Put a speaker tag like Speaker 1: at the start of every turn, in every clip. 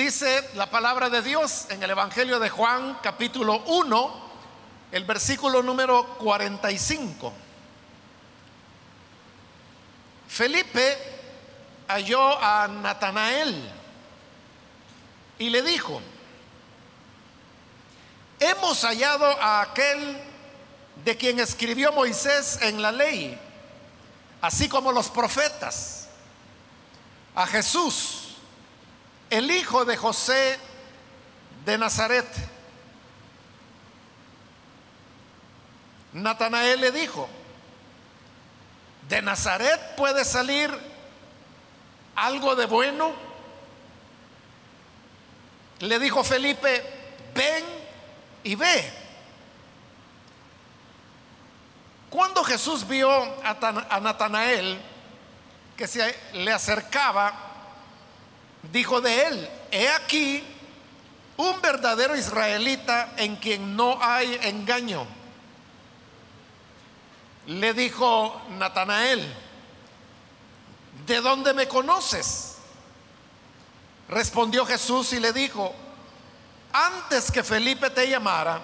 Speaker 1: Dice la palabra de Dios en el Evangelio de Juan capítulo 1, el versículo número 45. Felipe halló a Natanael y le dijo, hemos hallado a aquel de quien escribió Moisés en la ley, así como los profetas, a Jesús el hijo de José de Nazaret. Natanael le dijo, ¿de Nazaret puede salir algo de bueno? Le dijo Felipe, ven y ve. Cuando Jesús vio a Natanael que se le acercaba, dijo de él, he aquí un verdadero israelita en quien no hay engaño. Le dijo Natanael, ¿de dónde me conoces? Respondió Jesús y le dijo, antes que Felipe te llamara,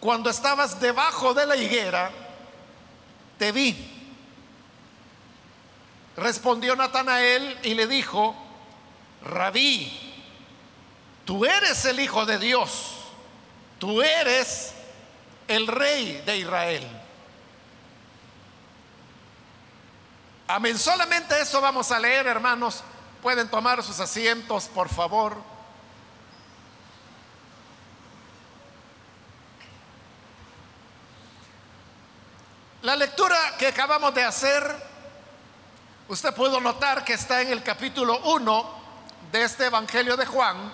Speaker 1: cuando estabas debajo de la higuera, te vi. Respondió Natanael y le dijo, Rabí, tú eres el Hijo de Dios, tú eres el Rey de Israel. Amén. Solamente eso vamos a leer, hermanos. Pueden tomar sus asientos, por favor. La lectura que acabamos de hacer, usted pudo notar que está en el capítulo 1 de este Evangelio de Juan,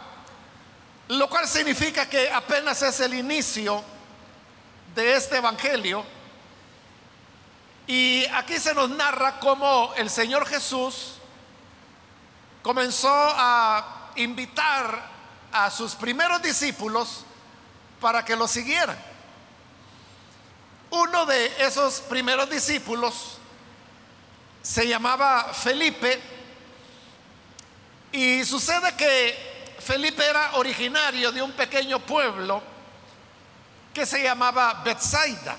Speaker 1: lo cual significa que apenas es el inicio de este Evangelio. Y aquí se nos narra cómo el Señor Jesús comenzó a invitar a sus primeros discípulos para que lo siguieran. Uno de esos primeros discípulos se llamaba Felipe y sucede que Felipe era originario de un pequeño pueblo que se llamaba Bethsaida.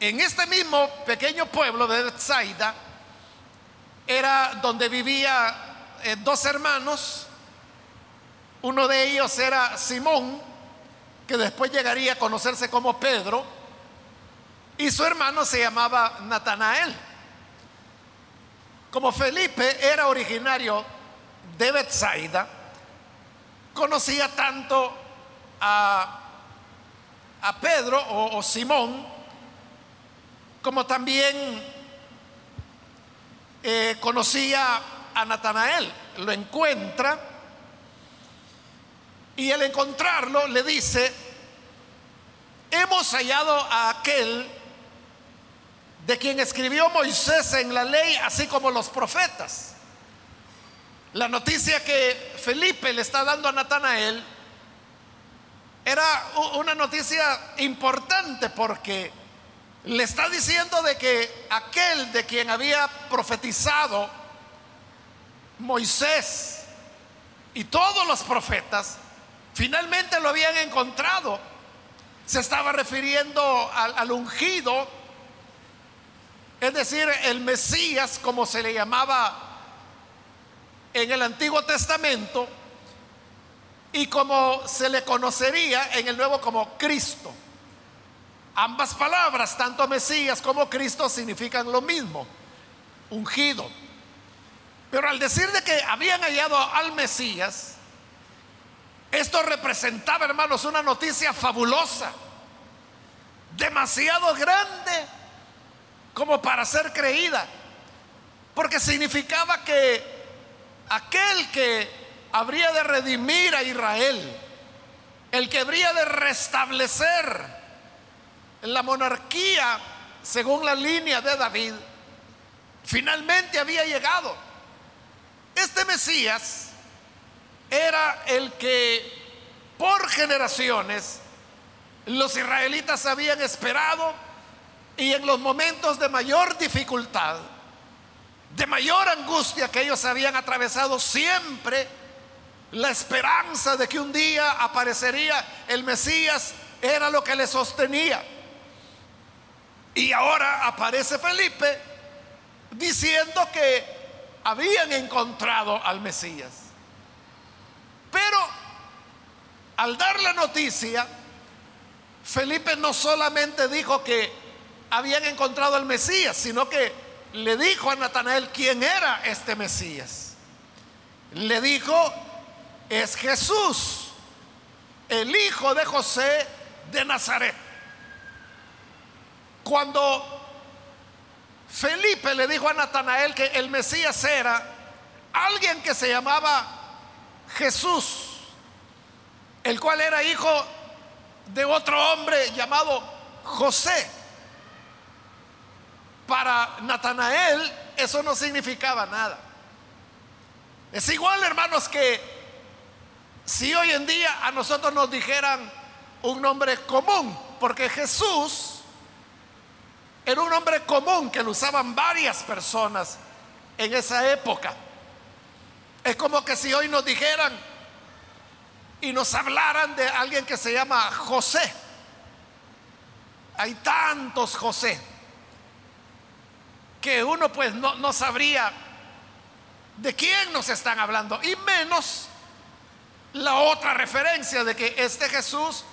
Speaker 1: En este mismo pequeño pueblo de Bethsaida era donde vivía eh, dos hermanos. Uno de ellos era Simón, que después llegaría a conocerse como Pedro, y su hermano se llamaba Natanael. Como Felipe era originario de Bethsaida, conocía tanto a, Pedro o, Simón, como también eh, conocía a Natanael. Lo encuentra y al encontrarlo le dice, hemos hallado a aquel de quien escribió Moisés en la ley, así como los profetas. La noticia que Felipe le está dando a Natanael era una noticia importante porque le está diciendo de que aquel de quien había profetizado Moisés y todos los profetas, finalmente lo habían encontrado. Se estaba refiriendo al, al ungido es decir, el Mesías, como se le llamaba en el Antiguo Testamento, y como se le conocería en el Nuevo como Cristo. Ambas palabras, tanto Mesías como Cristo, significan lo mismo, ungido. Pero al decir de que habían hallado al Mesías, esto representaba, hermanos, una noticia fabulosa, demasiado grande como para ser creída, porque significaba que aquel que habría de redimir a Israel, el que habría de restablecer la monarquía según la línea de David, finalmente había llegado. Este Mesías era el que por generaciones los israelitas habían esperado y en los momentos de mayor dificultad, de mayor angustia que ellos habían atravesado, siempre la esperanza de que un día aparecería el Mesías era lo que les sostenía. Y ahora aparece Felipe diciendo que habían encontrado al Mesías. Pero al dar la noticia, Felipe no solamente dijo que habían encontrado al Mesías, sino que le dijo a Natanael quién era este Mesías. Le dijo, es Jesús, el hijo de José de Nazaret. Cuando Felipe le dijo a Natanael que el Mesías era alguien que se llamaba Jesús, el cual era hijo de otro hombre llamado José. Para Natanael eso no significaba nada. Es igual, hermanos, que si hoy en día a nosotros nos dijeran un nombre común, porque Jesús era un nombre común que lo usaban varias personas en esa época. Es como que si hoy nos dijeran y nos hablaran de alguien que se llama José. Hay tantos José que uno pues no, no sabría de quién nos están hablando y menos la otra referencia de que este Jesús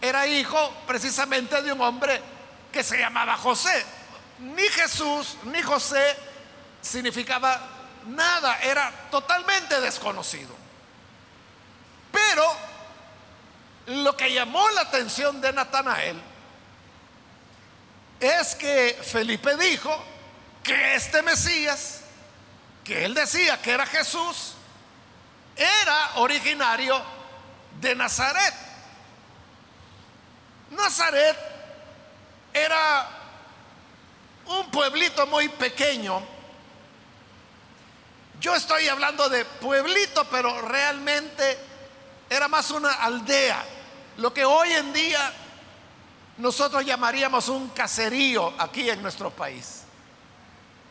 Speaker 1: era hijo precisamente de un hombre que se llamaba José. Ni Jesús ni José significaba nada, era totalmente desconocido. Pero lo que llamó la atención de Natanael es que Felipe dijo que este Mesías, que él decía que era Jesús, era originario de Nazaret. Nazaret era un pueblito muy pequeño. Yo estoy hablando de pueblito, pero realmente era más una aldea. Lo que hoy en día nosotros llamaríamos un caserío aquí en nuestro país.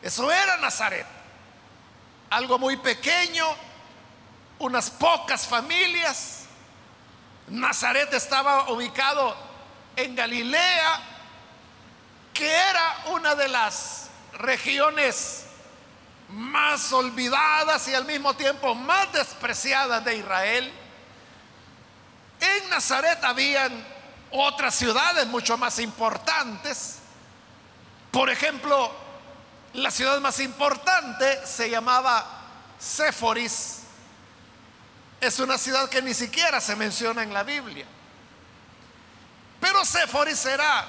Speaker 1: Eso era Nazaret. Algo muy pequeño, unas pocas familias. Nazaret estaba ubicado en Galilea, que era una de las regiones más olvidadas y al mismo tiempo más despreciadas de Israel. En Nazaret habían otras ciudades mucho más importantes. Por ejemplo, la ciudad más importante se llamaba Séforis. Es una ciudad que ni siquiera se menciona en la Biblia. Pero Séforis era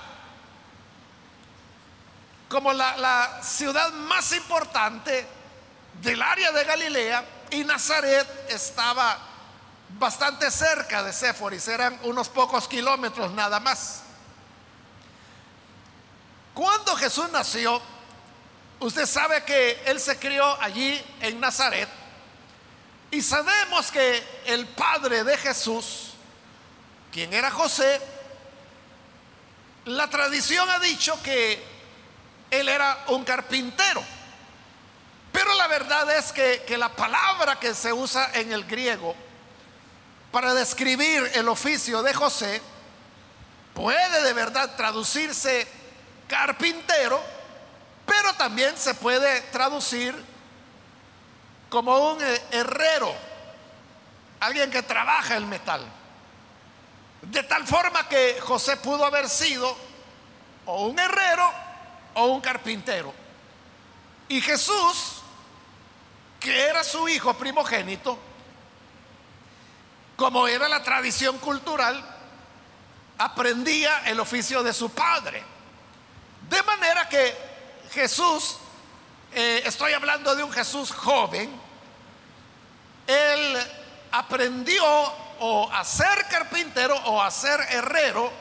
Speaker 1: como la, ciudad más importante del área de Galilea y Nazaret estaba bastante cerca de Séforis, eran unos pocos kilómetros nada más. Cuando Jesús nació, usted sabe que él se crió allí en Nazaret y sabemos que el padre de Jesús, quien era José, la tradición ha dicho que él era un carpintero. Pero la verdad es que, que, la palabra que se usa en el griego para describir el oficio de José puede de verdad traducirse carpintero, pero también se puede traducir como un herrero, alguien que trabaja el metal. De tal forma que José pudo haber sido o un herrero o un carpintero. Y Jesús, que era su hijo primogénito, como era la tradición cultural, aprendía el oficio de su padre. De manera que Jesús, eh, estoy hablando de un Jesús joven, él aprendió o a ser carpintero o a ser herrero,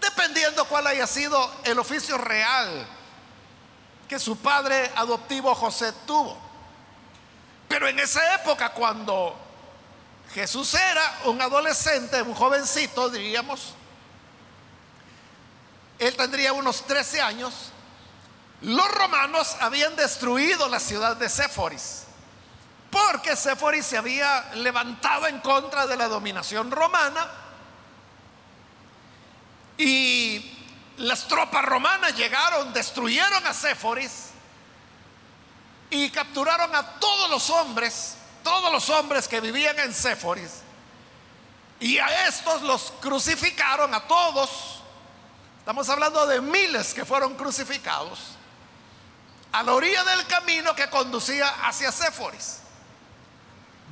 Speaker 1: dependiendo cuál haya sido el oficio real que su padre adoptivo José tuvo. Pero en esa época, cuando Jesús era un adolescente, un jovencito, diríamos, él tendría unos 13 años, los romanos habían destruido la ciudad de Séforis, porque Séforis se había levantado en contra de la dominación romana y las tropas romanas llegaron, destruyeron a Séforis y capturaron a todos los hombres, todos los hombres que vivían en Séforis. Y a estos los crucificaron, a todos. Estamos hablando de miles que fueron crucificados a la orilla del camino que conducía hacia Séforis.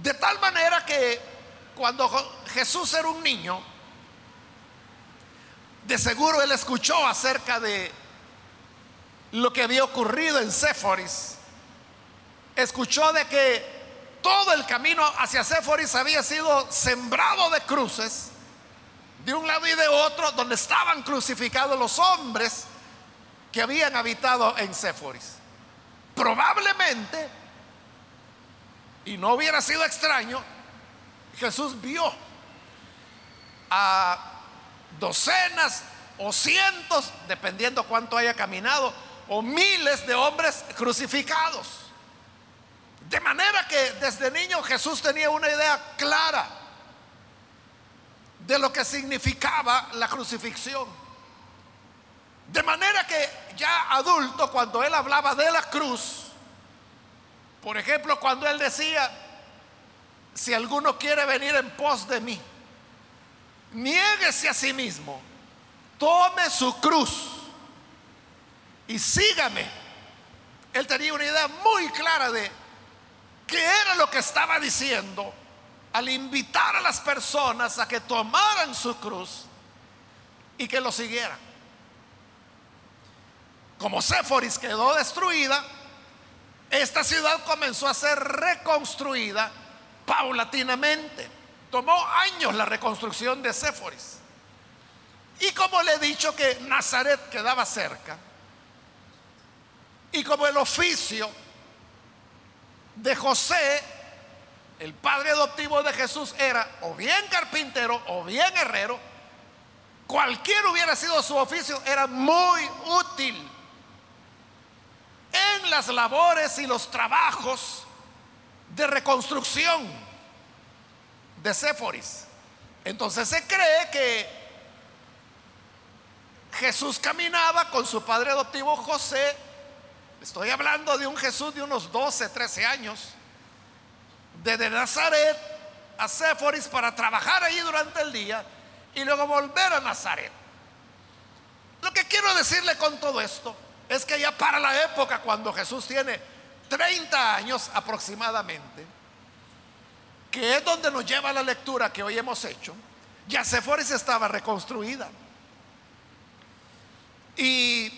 Speaker 1: De tal manera que cuando Jesús era un niño, de seguro él escuchó acerca de lo que había ocurrido en Séforis. Escuchó de que todo el camino hacia Séforis había sido sembrado de cruces, de un lado y de otro, donde estaban crucificados los hombres que habían habitado en Séforis. Probablemente, y no hubiera sido extraño, Jesús vio a docenas o cientos, dependiendo cuánto haya caminado, o miles de hombres crucificados. De manera que desde niño Jesús tenía una idea clara de lo que significaba la crucifixión. De manera que ya adulto, cuando él hablaba de la cruz, por ejemplo, cuando él decía, si alguno quiere venir en pos de mí, niéguese a sí mismo, tome su cruz y sígame. Él tenía una idea muy clara de qué era lo que estaba diciendo al invitar a las personas a que tomaran su cruz y que lo siguieran. Como Séforis quedó destruida, esta ciudad comenzó a ser reconstruida paulatinamente. Tomó años la reconstrucción de Séforis. Y como le he dicho que Nazaret quedaba cerca, y como el oficio de José, el padre adoptivo de Jesús, era o bien carpintero o bien herrero, cualquier hubiera sido su oficio, era muy útil en las labores y los trabajos de reconstrucción de Séforis. Entonces se cree que Jesús caminaba con su padre adoptivo José. Estoy hablando de un Jesús de unos 12, 13 años. Desde Nazaret a Séforis para trabajar allí durante el día y luego volver a Nazaret. Lo que quiero decirle con todo esto es que ya para la época cuando Jesús tiene 30 años aproximadamente, que es donde nos lleva la lectura que hoy hemos hecho, ya Séforis estaba reconstruida. Y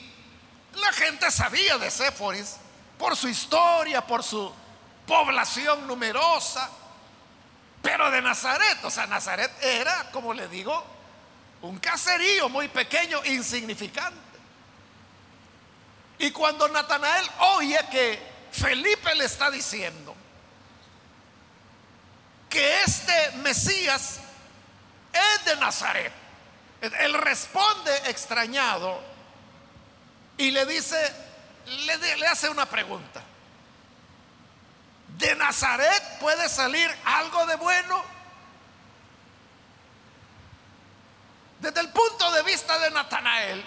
Speaker 1: la gente sabía de Séforis por su historia, por su población numerosa, pero de Nazaret, o sea, Nazaret era, como le digo, un caserío muy pequeño, insignificante. Y cuando Natanael oye que Felipe le está diciendo que este Mesías es de Nazaret, él responde extrañado y le dice, le, le hace una pregunta. ¿De Nazaret puede salir algo de bueno? Desde el punto de vista de Natanael,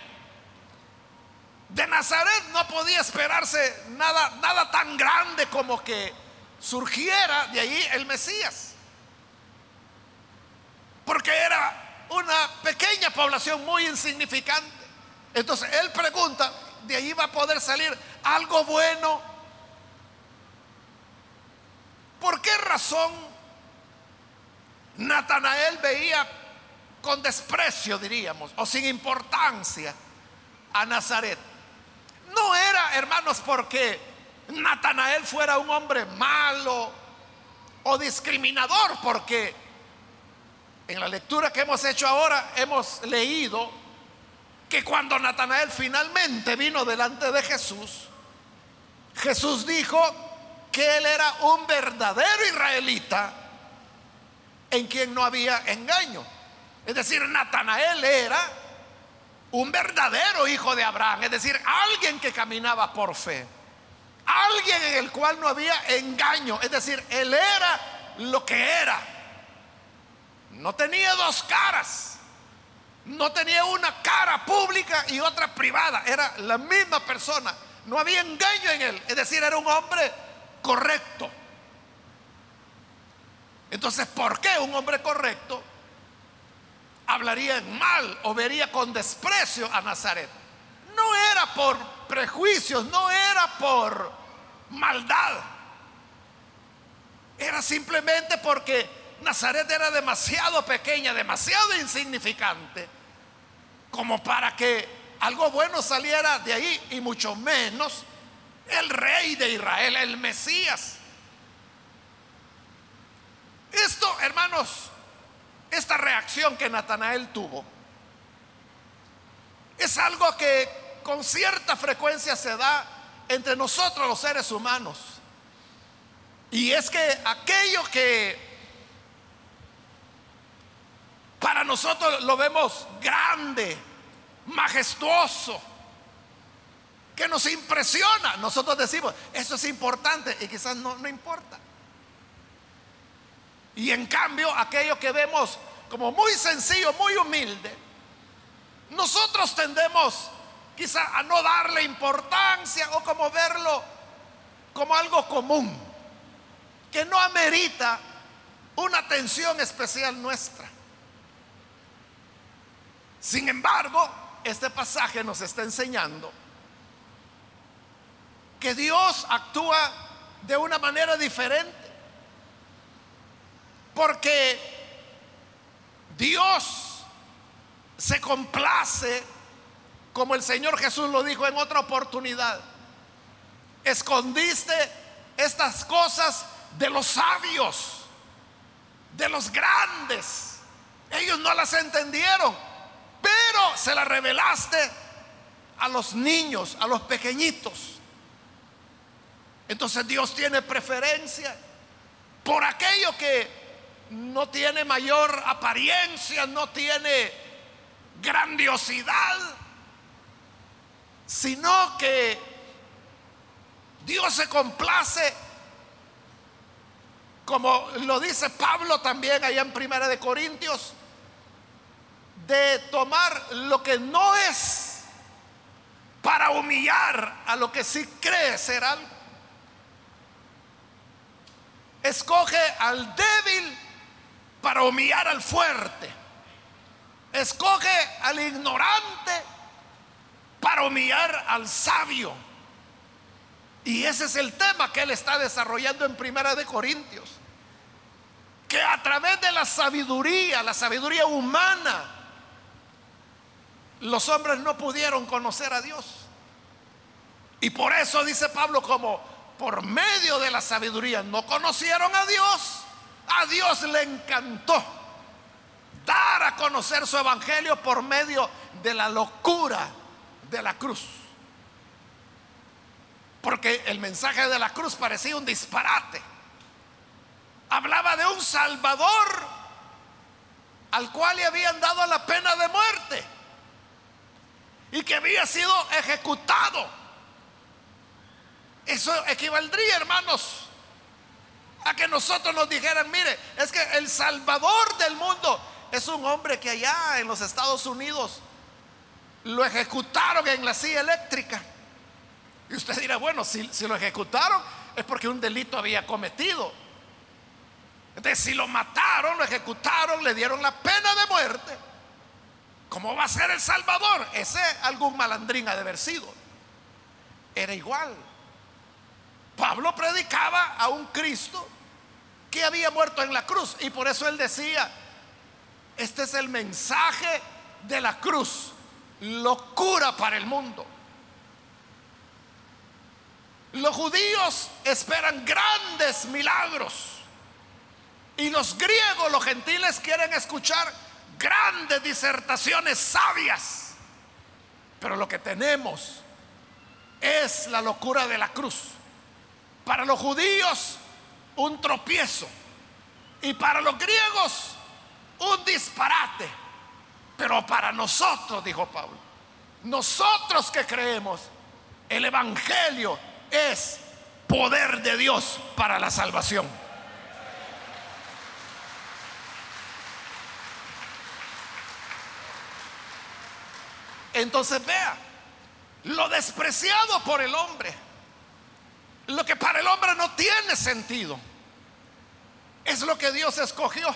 Speaker 1: de Nazaret no podía esperarse nada, nada tan grande como que surgiera de ahí el Mesías. Porque era una pequeña población muy insignificante. Entonces él pregunta, ¿de ahí va a poder salir algo bueno? ¿Por qué razón Natanael veía con desprecio, diríamos, o sin importancia a Nazaret? No era, hermanos, porque Natanael fuera un hombre malo o discriminador, porque en la lectura que hemos hecho ahora hemos leído que cuando Natanael finalmente vino delante de Jesús, Jesús dijo que él era un verdadero israelita en quien no había engaño. Es decir, Natanael era un verdadero hijo de Abraham, es decir, alguien que caminaba por fe, alguien en el cual no había engaño, es decir, él era lo que era. No tenía dos caras, no tenía una cara pública y otra privada, era la misma persona, no había engaño en él, es decir, era un hombre correcto. Entonces, ¿por qué un hombre correcto hablaría mal o vería con desprecio a Nazaret. No era por prejuicios, no era por maldad. Era simplemente porque Nazaret era demasiado pequeña, demasiado insignificante, como para que algo bueno saliera de ahí, y mucho menos el rey de Israel, el Mesías. Esto, hermanos, esta reacción que Natanael tuvo es algo que con cierta frecuencia se da entre nosotros los seres humanos. Y es que aquello que para nosotros lo vemos grande, majestuoso, que nos impresiona, nosotros decimos, eso es importante y quizás no, no importa. Y en cambio, aquello que vemos como muy sencillo, muy humilde, nosotros tendemos quizá a no darle importancia o como verlo como algo común, que no amerita una atención especial nuestra. Sin embargo, este pasaje nos está enseñando que Dios actúa de una manera diferente porque Dios se complace, como el Señor Jesús lo dijo en otra oportunidad. Escondiste estas cosas de los sabios, de los grandes. Ellos no las entendieron, pero se las revelaste a los niños, a los pequeñitos. Entonces Dios tiene preferencia por aquello que no tiene mayor apariencia, no tiene grandiosidad, sino que Dios se complace, como lo dice Pablo también allá en Primera de Corintios, de tomar lo que no es para humillar a lo que sí cree ser algo. Escoge al débil para humillar al fuerte. Escoge al ignorante para humillar al sabio. Y ese es el tema que él está desarrollando en Primera de Corintios. Que a través de la sabiduría, la sabiduría humana, los hombres no pudieron conocer a Dios. Y por eso dice Pablo como por medio de la sabiduría no conocieron a Dios a Dios le encantó dar a conocer su evangelio por medio de la locura de la cruz. Porque el mensaje de la cruz parecía un disparate. Hablaba de un Salvador al cual le habían dado la pena de muerte y que había sido ejecutado. Eso equivaldría, hermanos, a que nosotros nos dijeran, mire, es que el Salvador del mundo es un hombre que allá en los Estados Unidos lo ejecutaron en la silla eléctrica. Y usted dirá, bueno, si, si lo ejecutaron es porque un delito había cometido. Entonces, si lo mataron, lo ejecutaron, le dieron la pena de muerte, ¿cómo va a ser el Salvador? Ese algún malandrín ha de haber sido. Era igual. Pablo predicaba a un Cristo que había muerto en la cruz y por eso él decía, este es el mensaje de la cruz, locura para el mundo. Los judíos esperan grandes milagros y los griegos, los gentiles quieren escuchar grandes disertaciones sabias. Pero lo que tenemos es la locura de la cruz. Para los judíos, un tropiezo. Y para los griegos, un disparate. Pero para nosotros, dijo Pablo, Nosotros que creemos, el Evangelio es poder de Dios para la salvación. Entonces vea, lo despreciado por el hombre, lo que para el hombre no tiene sentido, es lo que Dios escogió.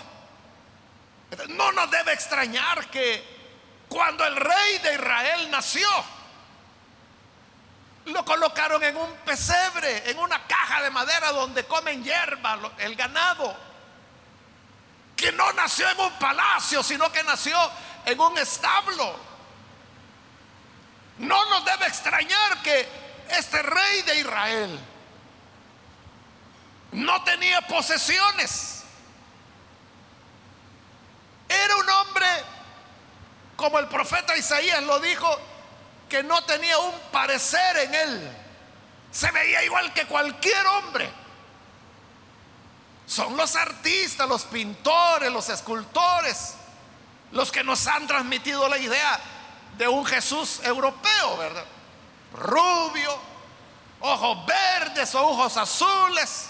Speaker 1: No nos debe extrañar que cuando el rey de Israel nació, lo colocaron en un pesebre, en una caja de madera donde comen hierba el ganado. Que no nació en un palacio, sino que nació en un establo. No nos debe extrañar que este rey de Israel no tenía posesiones. Era un hombre, como el profeta Isaías lo dijo, que no tenía un parecer en él. Se veía igual que cualquier hombre. Son los artistas, los pintores, los escultores, los que nos han transmitido la idea de un Jesús europeo, ¿verdad? Rubio, ojos verdes ojos azules.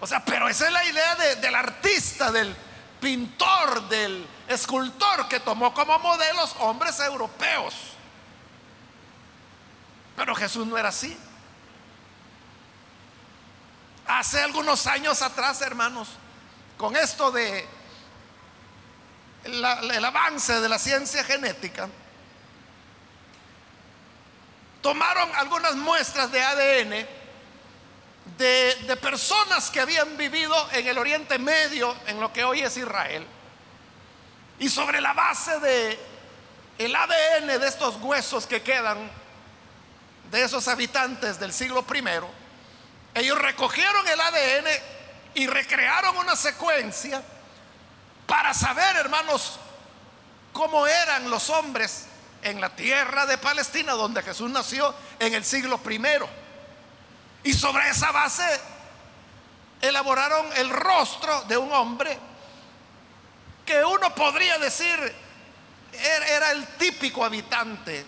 Speaker 1: O sea, pero esa es la idea del artista, del pintor, del escultor que tomó como modelos hombres europeos. Pero Jesús no era así. Hace algunos años atrás, hermanos, con esto de el avance de la ciencia genética, tomaron algunas muestras de ADN de, personas que habían vivido en el Oriente Medio, en lo que hoy es Israel, y sobre la base de el ADN de estos huesos que quedan de esos habitantes del siglo primero, ellos recogieron el ADN y recrearon una secuencia para saber, hermanos, cómo eran los hombres en la tierra de Palestina, donde Jesús nació en el siglo primero. Y sobre esa base elaboraron el rostro de un hombre que uno podría decir era el típico habitante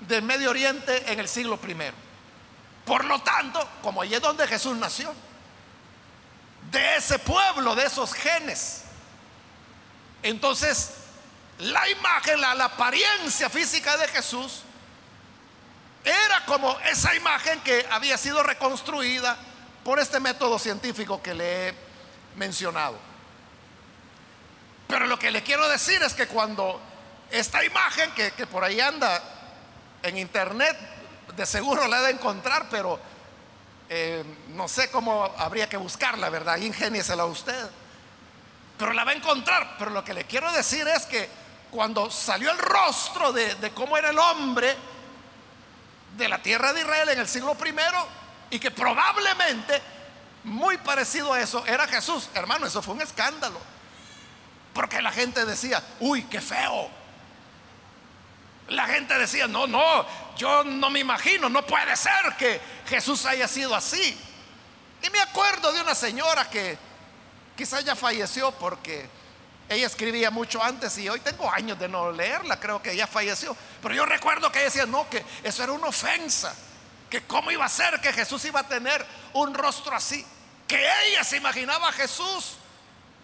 Speaker 1: del Medio Oriente en el siglo primero. Por lo tanto, como allí es donde Jesús nació, de ese pueblo, de esos genes, entonces la imagen, la, la apariencia física de Jesús era como esa imagen que había sido reconstruida por este método científico que le he mencionado. Pero lo que le quiero decir es que cuando esta imagen que, que por ahí anda en internet de seguro la de encontrar, pero eh, no sé cómo habría que buscarla, ¿verdad? Ingéniesela usted. Pero la va a encontrar. Pero lo que le quiero decir es que cuando salió el rostro de, de cómo era el hombre de la tierra de Israel en el siglo primero, y que probablemente muy parecido a eso era Jesús, hermano, eso fue un escándalo. Porque la gente decía, uy, qué feo la gente decía, no, no, yo no me imagino, no puede ser que Jesús haya sido así. Y me acuerdo de una señora que quizás ya falleció porque ella escribía mucho antes y hoy tengo años de no leerla, creo que ya falleció. Pero yo recuerdo que ella decía, no, que eso era una ofensa, que cómo iba a ser que Jesús iba a tener un rostro así, que ella se imaginaba a Jesús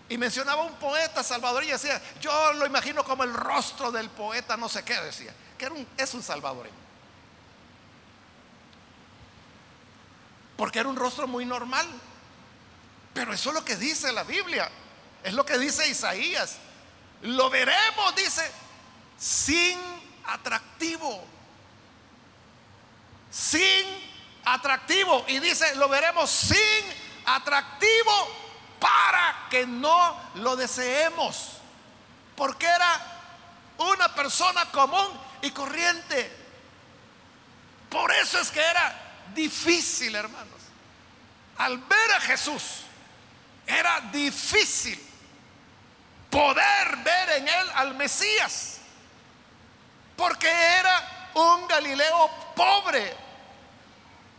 Speaker 1: y mencionaba un poeta salvadoreño y decía, yo lo imagino como el rostro del poeta, no sé qué, decía, que es un salvadoreño. Porque era un rostro muy normal. Pero eso es lo que dice la Biblia, es lo que dice Isaías. Lo veremos, dice, sin atractivo. Sin atractivo. Y dice, lo veremos sin atractivo para que no lo deseemos. Porque era una persona común y corriente. Por eso es que era difícil, hermanos. Al ver a Jesús, era difícil poder ver en él al Mesías. Porque era un Galileo pobre.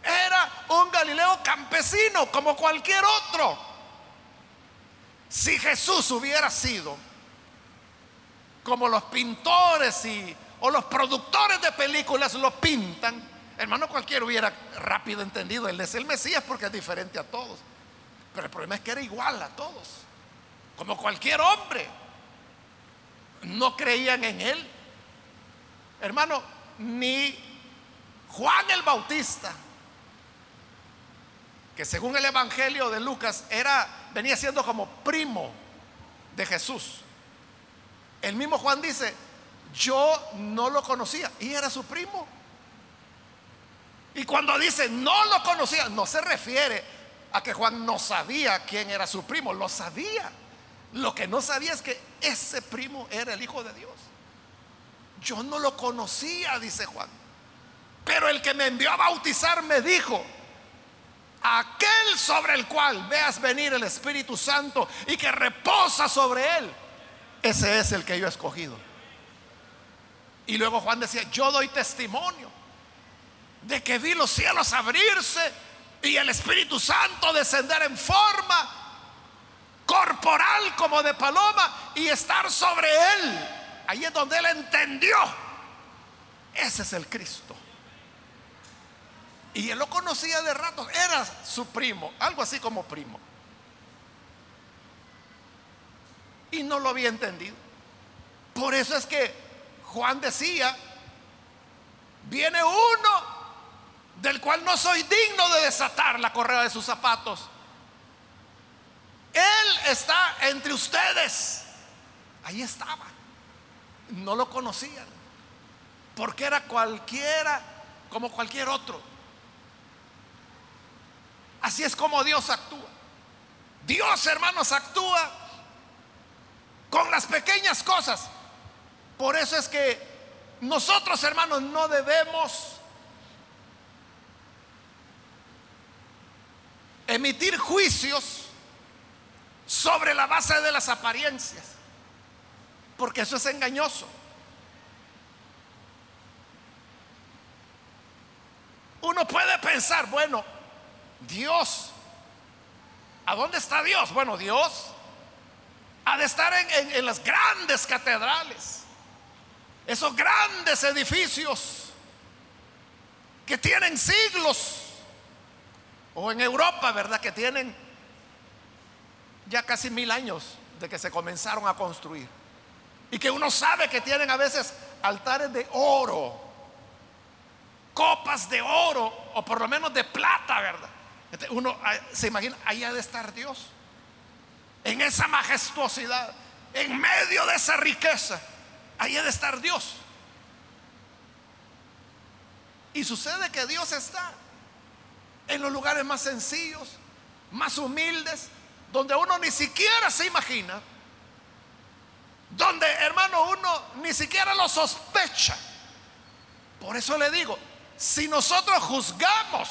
Speaker 1: Era un Galileo campesino como cualquier otro. Si Jesús hubiera sido como los pintores y o los productores de películas lo pintan, hermano, cualquiera hubiera rápido entendido, él es el Mesías porque es diferente a todos. Pero el problema es que era igual a todos, como cualquier hombre. No creían en él. Hermano, ni Juan el Bautista, que según el Evangelio de Lucas era venía siendo como primo de Jesús. El mismo Juan dice, yo no lo conocía y era su primo. Y cuando dice no lo conocía, no se refiere a que Juan no sabía quién era su primo, lo sabía. Lo que no sabía es que ese primo era el Hijo de Dios. Yo no lo conocía, dice Juan. Pero el que me envió a bautizar me dijo, aquel sobre el cual veas venir el Espíritu Santo y que reposa sobre él, ese es el que yo he escogido. Y luego Juan decía, yo doy testimonio de que vi los cielos abrirse y el Espíritu Santo descender en forma corporal como de paloma y estar sobre él. Ahí es donde él entendió. Ese es el Cristo. Y él lo conocía de rato, era su primo, algo así como primo. Y no lo había entendido. Por eso es que Juan decía, viene uno del cual no soy digno de desatar la correa de sus zapatos. Él está entre ustedes. Ahí estaba. No lo conocían. Porque era cualquiera como cualquier otro. Así es como Dios actúa. Dios, hermanos, actúa con las pequeñas cosas. Por eso es que nosotros, hermanos, no debemos emitir juicios sobre la base de las apariencias, porque eso es engañoso. Uno puede pensar, bueno, Dios, ¿a dónde está Dios? Bueno, Dios ha de estar en, las grandes catedrales, esos grandes edificios que tienen siglos o en Europa, ¿verdad? Que tienen ya casi mil años de que se comenzaron a construir. Y que uno sabe que tienen a veces altares de oro, copas de oro, o por lo menos de plata, ¿verdad? Uno ah, se imagina, ahí ha de estar Dios. En esa majestuosidad, en medio de esa riqueza, ahí ha de estar Dios. Y sucede que Dios está en los lugares más sencillos, más humildes, donde uno ni siquiera se imagina, donde hermano uno ni siquiera lo sospecha. Por eso le digo, si nosotros juzgamos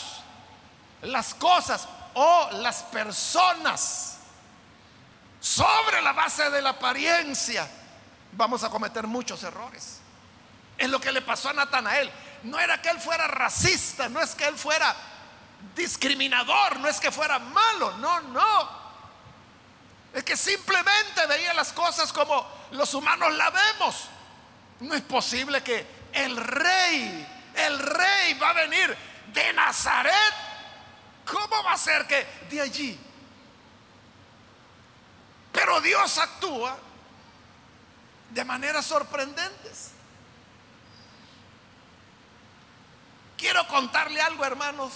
Speaker 1: las cosas o las personas sobre la base de la apariencia, vamos a cometer muchos errores. Es lo que le pasó a Natanael. No era que él fuera racista, no es que él fuera discriminador, no es que fuera malo, no, no. Es que simplemente veía las cosas como los humanos la vemos. No es posible que el rey, el rey va a venir de Nazaret. ¿Cómo va a ser que de allí? Pero Dios actúa de maneras sorprendentes. Quiero contarle algo, hermanos,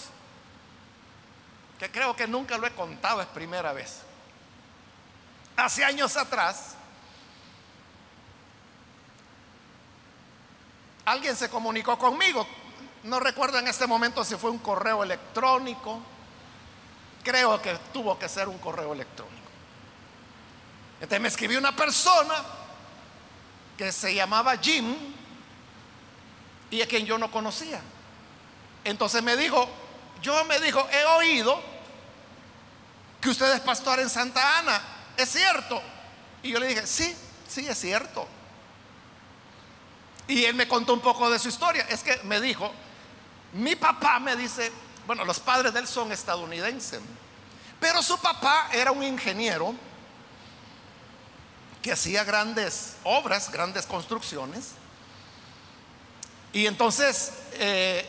Speaker 1: que creo que nunca lo he contado, es primera vez. Hace años atrás, alguien se comunicó conmigo, no recuerdo en este momento si fue un correo electrónico, creo que tuvo que ser un correo electrónico. Entonces me escribió una persona que se llamaba Jim y a quien yo no conocía. Entonces me dijo, yo me dijo, he oído que usted es pastor en Santa Ana, ¿es cierto? Y yo le dije, sí, sí, es cierto. Y él me contó un poco de su historia. Es que me dijo, mi papá me dice, bueno, los padres de él son estadounidenses, pero su papá era un ingeniero que hacía grandes obras, grandes construcciones. Y entonces eh,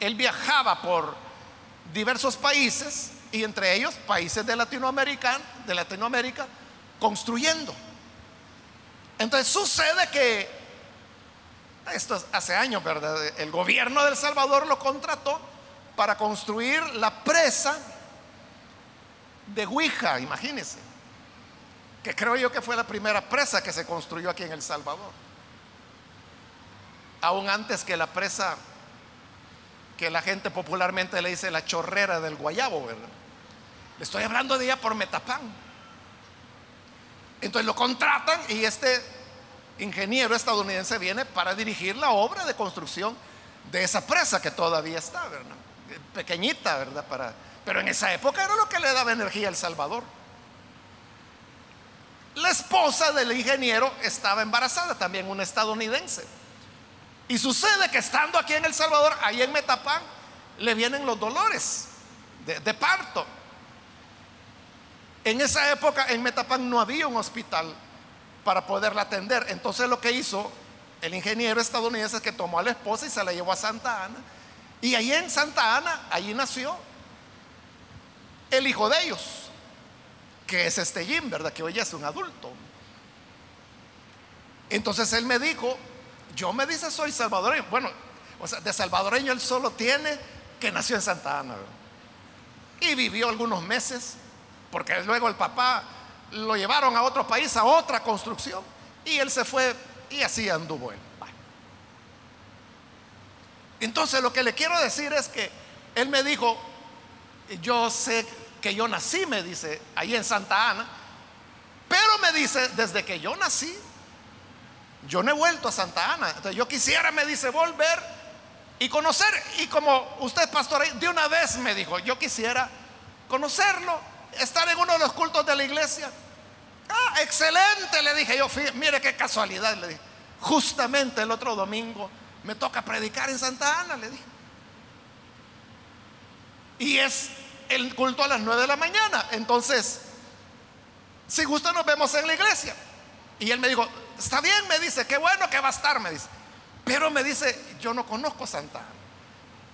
Speaker 1: él viajaba por diversos países y entre ellos países de Latinoamérica, de Latinoamérica construyendo. Entonces sucede que, esto hace años, ¿verdad? El gobierno de El Salvador lo contrató para construir la presa de Huija, imagínense, que creo yo que fue la primera presa que se construyó aquí en El Salvador. Aún antes que la presa que la gente popularmente le dice la chorrera del guayabo, ¿verdad? Le estoy hablando de ella por Metapán. Entonces lo contratan y este ingeniero estadounidense viene para dirigir la obra de construcción de esa presa que todavía está, ¿verdad? Pequeñita, ¿verdad? Pero en esa época era lo que le daba energía a El Salvador. La esposa del ingeniero estaba embarazada, también una estadounidense. Y sucede que estando aquí en El Salvador, ahí en Metapán, le vienen los dolores de parto. En esa época en Metapán no había un hospital para poderla atender. Entonces lo que hizo el ingeniero estadounidense es que tomó a la esposa y se la llevó a Santa Ana. Y ahí en Santa Ana, allí nació el hijo de ellos, que es este Jim, ¿verdad? Que hoy ya es un adulto. Entonces él me dijo, yo me dice soy salvadoreño. Bueno, o sea, de salvadoreño él solo tiene que nació en Santa Ana. Y vivió algunos meses, porque luego el papá lo llevaron a otro país, a otra construcción. Y él se fue y así anduvo él. Entonces lo que le quiero decir es que él me dijo, yo sé que yo nací, me dice, ahí en Santa Ana, pero me dice, desde que yo nací, yo no he vuelto a Santa Ana. Entonces yo quisiera, me dice, volver y conocer. Y como usted, pastor, de una vez me dijo, yo quisiera conocerlo, estar en uno de los cultos de la iglesia. Ah, excelente, le dije yo, mire qué casualidad, le dije. Justamente el otro domingo me toca predicar en Santa Ana, le dije. Y es el culto a las 9 de la mañana. Entonces, si gusta, nos vemos en la iglesia. Y él me dijo, está bien, me dice, qué bueno que va a estar, me dice. Pero me dice, yo no conozco Santa Ana.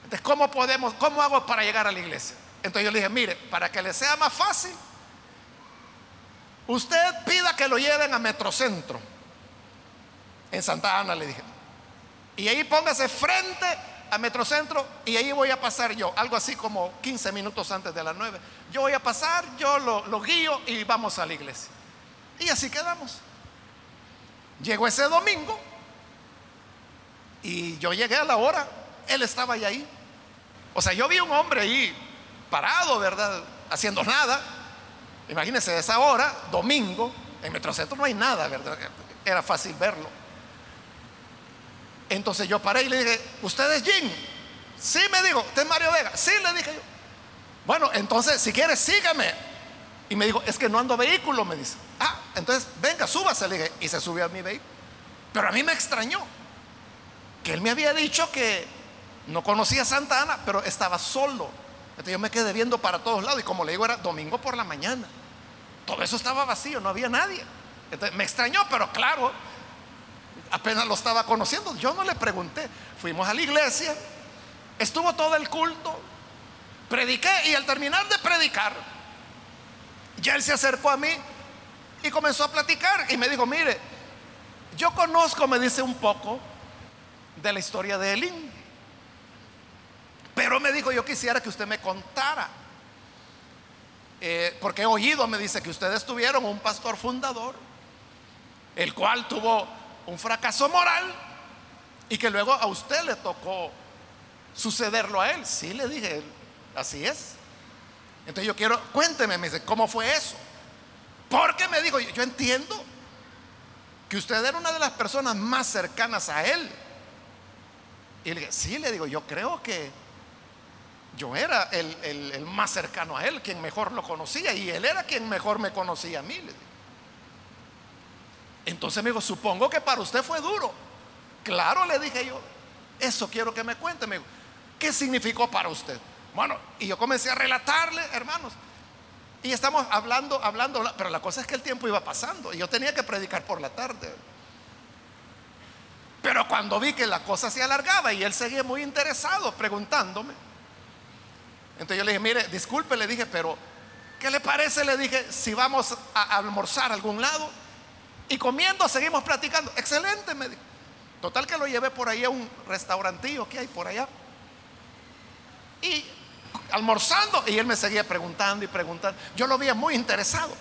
Speaker 1: Entonces, ¿cómo podemos, cómo hago para llegar a la iglesia? Entonces yo le dije, mire, para que le sea más fácil, usted pida que lo lleven a Metrocentro. En Santa Ana le dije. Y ahí póngase frente a Metrocentro y ahí voy a pasar yo, algo así como 15 minutos antes de las 9. Yo voy a pasar, yo lo, guío y vamos a la iglesia. Y así quedamos. Llegó ese domingo y yo llegué a la hora, él estaba ahí. O sea, yo vi un hombre ahí parado, ¿verdad? Haciendo nada. Imagínense, esa hora, domingo, en Metrocentro no hay nada, ¿verdad? Era fácil verlo. Entonces yo paré y le dije, ¿usted es Jim? Sí, me dijo, ¿usted es Mario Vega? Sí, le dije yo. Bueno, entonces, si quiere, sígame. Y me dijo, es que no ando vehículo, me dice. Ah, entonces, venga, súbase, le dije. Y se subió a mi vehículo. Pero a mí me extrañó que él me había dicho que no conocía Santa Ana, pero estaba solo. Entonces yo me quedé viendo para todos lados. Y como le digo, era domingo por la mañana. Todo eso estaba vacío, no había nadie. Entonces me extrañó, pero claro, apenas lo estaba conociendo. Yo no le pregunté. Fuimos a la iglesia, estuvo todo el culto, prediqué y al terminar de predicar, ya él se acercó a mí y comenzó a platicar y me dijo, mire, yo conozco, me dice un poco de la historia de Elín, pero me dijo, yo quisiera que usted me contara, eh, porque he oído, me dice, que ustedes tuvieron un pastor fundador, el cual tuvo un fracaso moral y que luego a usted le tocó sucederlo a él. Sí, le dije, así es. Entonces yo quiero, cuénteme, me dice, ¿cómo fue eso? Porque me dijo, yo entiendo que usted era una de las personas más cercanas a él. Y le dije, sí, le digo, yo creo que yo era el, más cercano a él, quien mejor lo conocía, y él era quien mejor me conocía a mí. Entonces me dijo, supongo que para usted fue duro. Claro, le dije yo, eso quiero que me cuente. Me dijo, ¿qué significó para usted? Bueno, y yo comencé a relatarle, hermanos. Y estamos hablando, hablando, pero la cosa es que el tiempo iba pasando y yo tenía que predicar por la tarde. Pero cuando vi que la cosa se alargaba y él seguía muy interesado preguntándome, entonces yo le dije, mire, disculpe, le dije, pero ¿qué le parece? Le dije, si vamos a almorzar a algún lado y comiendo seguimos platicando. Excelente, me dijo. Total que lo llevé por ahí a un restaurantillo que hay por allá. Y almorzando, y él me seguía preguntando y preguntando. Yo lo veía muy interesado.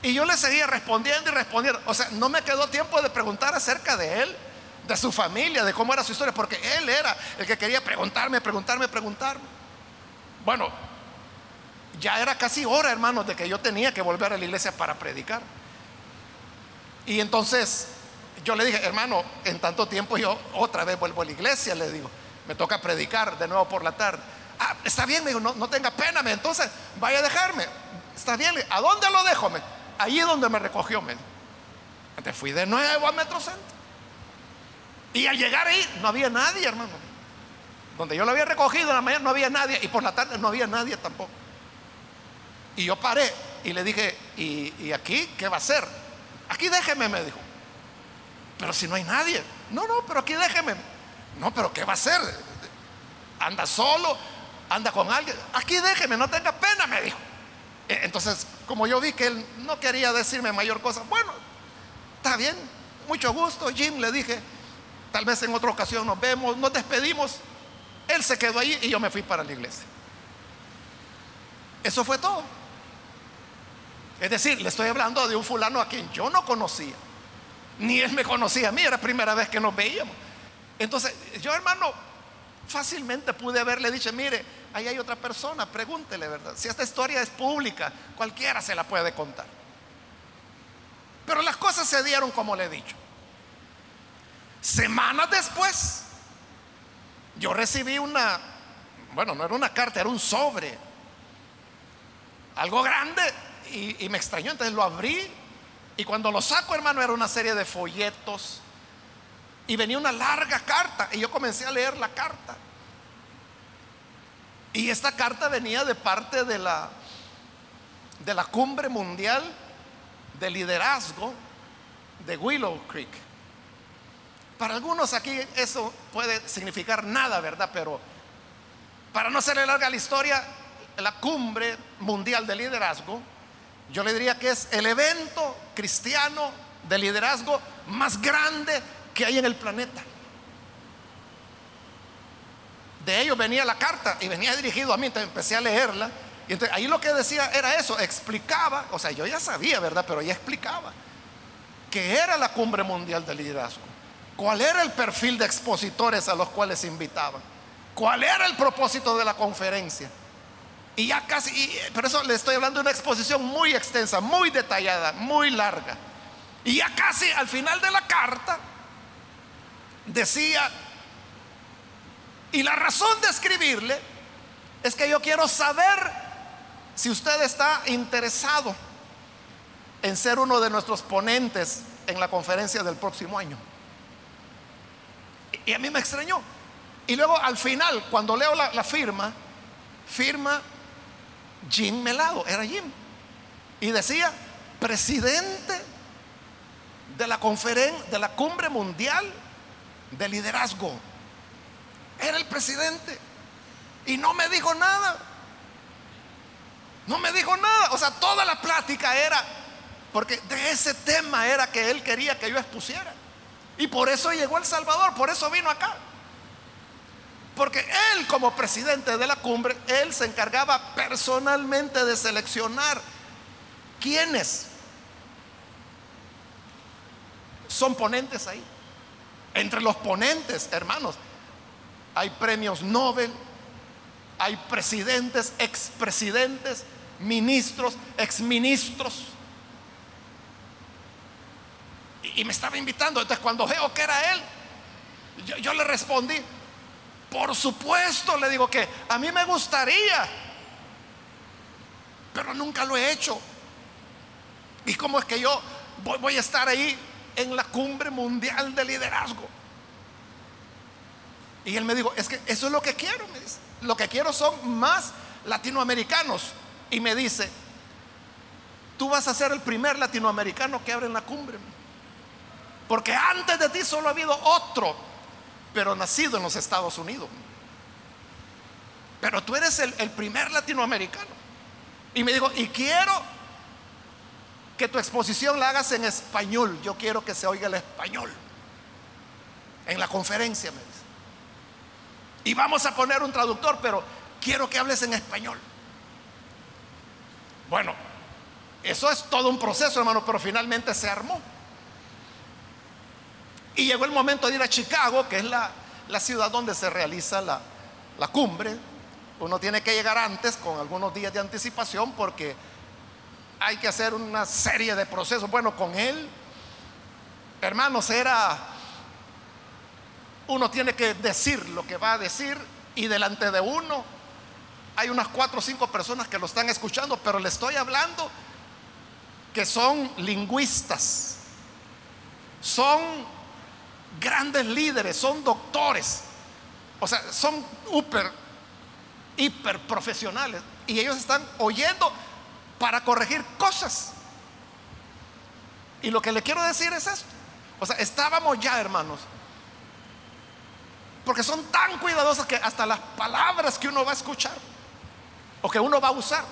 Speaker 1: Y yo le seguía respondiendo y respondiendo. O sea, no me quedó tiempo de preguntar acerca de él, de su familia, de cómo era su historia, porque él era el que quería preguntarme, preguntarme, preguntarme. Bueno, ya era casi hora, hermanos, de que yo tenía que volver a la iglesia para predicar. Y entonces yo le dije, hermano, en tanto tiempo yo otra vez vuelvo a la iglesia, le digo, me toca predicar de nuevo por la tarde. Ah, está bien, me dijo, no, tenga pena, entonces vaya a dejarme. Está bien, ¿a dónde lo dejo? Me? Allí donde me recogió, me Entonces fui de nuevo a Metrocentro. Y al llegar ahí no había nadie, hermano. Donde yo lo había recogido en la mañana no había nadie y por la tarde no había nadie tampoco. Y yo paré y le dije, ¿y, aquí qué va a hacer? Aquí déjeme, me dijo. Pero si no hay nadie. No, no, pero aquí déjeme. No, pero ¿qué va a hacer? Anda solo, anda con alguien. Aquí déjeme, no tenga pena, me dijo. E, entonces, como yo vi que él no quería decirme mayor cosa, bueno, está bien, mucho gusto, Jim, le dije, tal vez en otra ocasión nos vemos, nos despedimos. Él se quedó ahí y yo me fui para la iglesia. Eso fue todo. Es decir, le estoy hablando de un fulano a quien yo no conocía. Ni él me conocía a mí, era la primera vez que nos veíamos. Entonces, yo hermano, fácilmente pude haberle dicho, mire, ahí hay otra persona, pregúntele, ¿verdad? Si esta historia es pública, cualquiera se la puede contar. Pero las cosas se dieron como le he dicho. Semanas después, yo recibí una, bueno, no era una carta, era un sobre, algo grande, y, me extrañó, entonces lo abrí y cuando lo saco, hermano, era una serie de folletos y venía una larga carta y yo comencé a leer la carta. Y esta carta venía de parte de la de la cumbre mundial de liderazgo de Willow Creek. Para algunos aquí eso puede significar nada, ¿verdad? Pero para no hacerle larga la historia, la cumbre mundial de liderazgo yo le diría que es el evento cristiano de liderazgo más grande que hay en el planeta. De ellos venía la carta y venía dirigido a mí, entonces empecé a leerla. Y entonces ahí lo que decía era eso, explicaba, o sea, yo ya sabía, ¿verdad? Pero ya explicaba que era la cumbre mundial de liderazgo, cuál era el perfil de expositores a los cuales invitaban, cuál era el propósito de la conferencia y ya casi, y, por eso le estoy hablando de una exposición muy extensa, muy detallada, muy larga. Y ya casi al final de la carta decía, y la razón de escribirle es que yo quiero saber si usted está interesado en ser uno de nuestros ponentes en la conferencia del próximo año. Y a mí me extrañó. Y luego al final, cuando leo la, firma, firma Jim Melado, era Jim. Y decía, presidente de la conferencia, de la cumbre mundial de liderazgo. Era el presidente. Y no me dijo nada. No me dijo nada. O sea, toda la plática era, porque de ese tema era que él quería que yo expusiera. Y por eso llegó El Salvador, por eso vino acá. Porque él como presidente de la cumbre, él se encargaba personalmente de seleccionar quiénes son ponentes ahí. Entre los ponentes, hermanos, hay premios Nobel, hay presidentes, expresidentes, ministros, exministros. Y, me estaba invitando. Entonces cuando veo que era él, yo, yo le respondí, por supuesto, le digo que a mí me gustaría, pero nunca lo he hecho. ¿Y cómo es que yo voy, a estar ahí en la cumbre mundial de liderazgo? Y él me dijo, es que eso es lo que quiero, me dice. Lo que quiero son más latinoamericanos. Y me dice, tú vas a ser el primer latinoamericano que abre en la cumbre. Porque antes de ti solo ha habido otro, pero nacido en los Estados Unidos. Pero tú eres el, el primer latinoamericano. Y me dijo, y quiero que tu exposición la hagas en español. Yo quiero que se oiga el español. En la conferencia, me dice. Y vamos a poner un traductor, pero quiero que hables en español. Bueno, eso es todo un proceso, hermano, pero finalmente se armó. Y llegó el momento de ir a Chicago, que es la, ciudad donde se realiza la, la cumbre. Uno tiene que llegar antes con algunos días de anticipación porque hay que hacer una serie de procesos. Bueno, con él, hermanos, era, uno tiene que decir lo que va a decir y delante de uno hay unas cuatro o cinco personas que lo están escuchando, pero le estoy hablando que son lingüistas, son grandes líderes, son doctores, o sea, son hiper, hiper profesionales y ellos están oyendo para corregir cosas. Y lo que le quiero decir es esto. O sea, estábamos ya, hermanos, porque son tan cuidadosas que hasta las palabras que uno va a escuchar o que uno va a usar,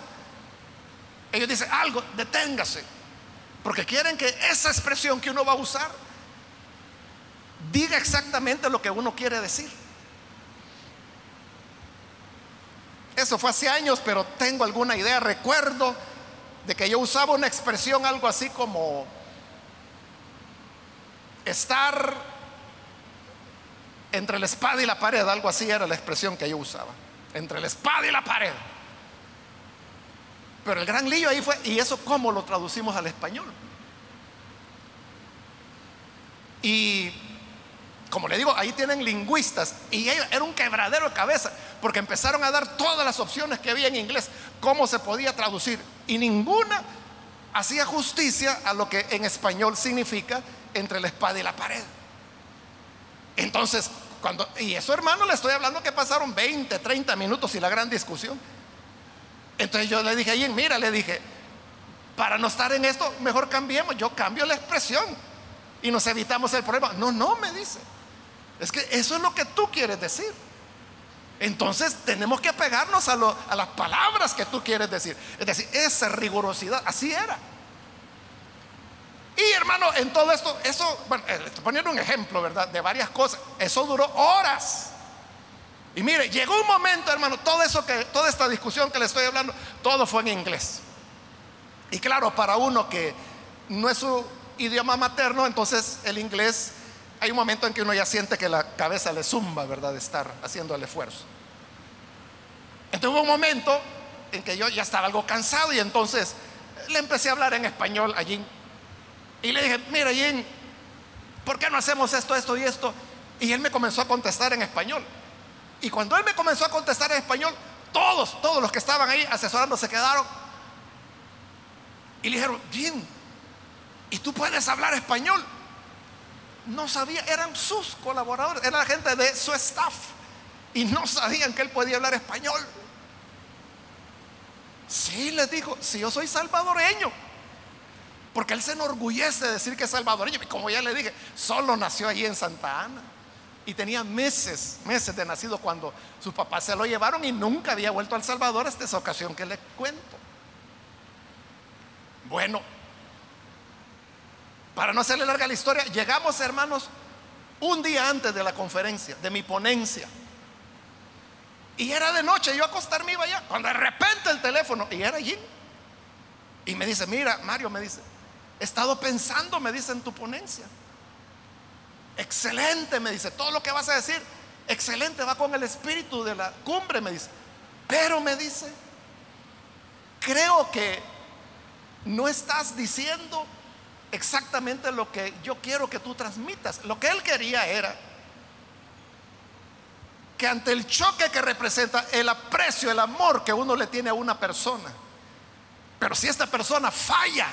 Speaker 1: ellos dicen algo, deténgase, porque quieren que esa expresión que uno va a usar diga exactamente lo que uno quiere decir. Eso fue hace años, pero tengo alguna idea, recuerdo de que yo usaba una expresión algo así como estar entre la espada y la pared, algo así era la expresión que yo usaba, entre la espada y la pared. Pero el gran lío ahí fue, ¿y eso cómo lo traducimos al español? Y como le digo, ahí tienen lingüistas y era un quebradero de cabeza porque empezaron a dar todas las opciones que había en inglés, cómo se podía traducir y ninguna hacía justicia a lo que en español significa entre la espada y la pared. Entonces, cuando, y eso hermano, le estoy hablando que pasaron 20, 30 minutos y la gran discusión. Entonces yo le dije a mira, le dije, para no estar en esto, mejor cambiemos, yo cambio la expresión y nos evitamos el problema. No, no, me dice. Es que eso es lo que tú quieres decir. Entonces tenemos que apegarnos a, a las palabras que tú quieres decir. Es decir, esa rigurosidad, así era. Y hermano, en todo esto, eso, bueno, eh, estoy poniendo un ejemplo, ¿verdad? De varias cosas. Eso duró horas. Y mire, llegó un momento, hermano, todo eso que, toda esta discusión que le estoy hablando, todo fue en inglés. Y claro, para uno que no es su idioma materno, entonces el inglés, hay un momento en que uno ya siente que la cabeza le zumba, ¿verdad? De estar haciendo el esfuerzo. Entonces hubo un momento en que yo ya estaba algo cansado y entonces le empecé a hablar en español allí. Y le dije, mira, Jim, ¿por qué no hacemos esto, esto y esto? Y él me comenzó a contestar en español. Y cuando él me comenzó a contestar en español, todos, todos los que estaban ahí asesorando se quedaron. Y le dijeron, Jim, ¿y tú puedes hablar español? No sabía, eran sus colaboradores, era la gente de su staff. Y no sabían que él podía hablar español. Sí, les dijo, si yo soy salvadoreño. Porque él se enorgullece de decir que es salvadoreño. Y como ya le dije, solo nació allí en Santa Ana. Y tenía meses, meses de nacido cuando sus papás se lo llevaron y nunca había vuelto al Salvador hasta esa ocasión que le cuento. Bueno, para no hacerle larga la historia, llegamos hermanos un día antes de la conferencia, de mi ponencia. Y era de noche, yo acostarme iba allá, cuando de repente el teléfono, y era allí. Y me dice, mira, Mario, me dice, he estado pensando, me dice, en tu ponencia. Excelente, me dice, todo lo que vas a decir, excelente, va con el espíritu de la cumbre, me dice. Pero me dice, creo que no estás diciendo exactamente lo que yo quiero que tú transmitas. Lo que él quería era que ante el choque que representa el aprecio, el amor que uno le tiene a una persona, pero si esta persona falla,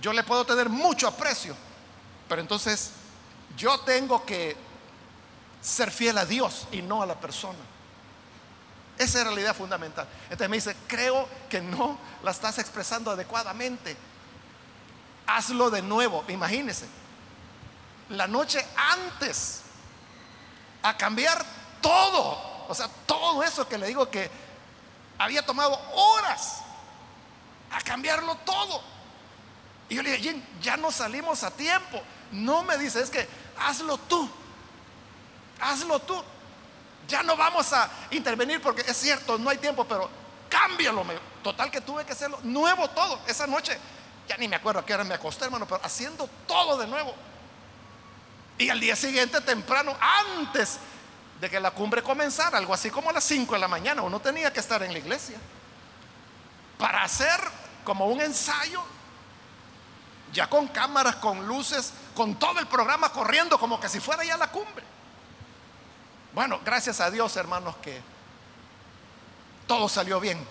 Speaker 1: yo le puedo tener mucho aprecio, pero entonces yo tengo que ser fiel a Dios y no a la persona. Esa era la idea fundamental. Entonces me dice, creo que no la estás expresando adecuadamente. Hazlo de nuevo, imagínese. la noche antes a cambiar todo. O sea, todo eso que le digo que había tomado horas a cambiarlo todo. Y yo le dije, ya no salimos a tiempo. No me dice, es que hazlo tú. Hazlo tú. Ya no vamos a intervenir porque es cierto, no hay tiempo, pero cámbialo. Total que tuve que hacerlo nuevo todo. Esa noche, ya ni me acuerdo a qué hora me acosté, hermano, pero haciendo todo de nuevo. Y al día siguiente, temprano, antes de que la cumbre comenzara, algo así como a las 5 de la mañana, uno tenía que estar en la iglesia para hacer como un ensayo, ya con cámaras, con luces, con todo el programa corriendo como que si fuera ya la cumbre. Bueno, gracias a Dios, hermanos, que todo salió bien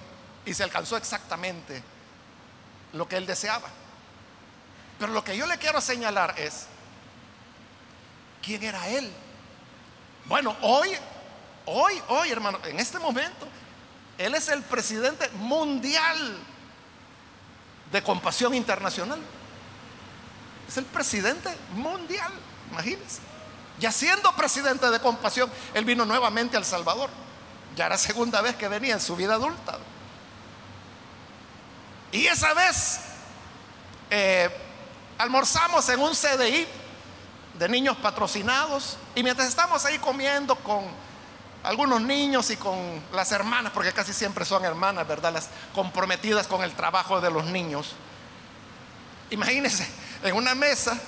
Speaker 1: y se alcanzó exactamente lo que él deseaba. Pero lo que yo le quiero señalar es, ¿quién era él? Bueno, hoy, hoy, hoy, hermano, en este momento, Él es el presidente mundial de compasión internacional. Es el presidente mundial, imagínense. Ya siendo presidente de compasión, Él vino nuevamente al Salvador. Ya era segunda vez que venía en su vida adulta. Y esa vez eh, almorzamos en un CDI de niños patrocinados. Y mientras estamos ahí comiendo con algunos niños y con las hermanas, porque casi siempre son hermanas, ¿verdad? Las comprometidas con el trabajo de los niños. Imagínense, en una mesa,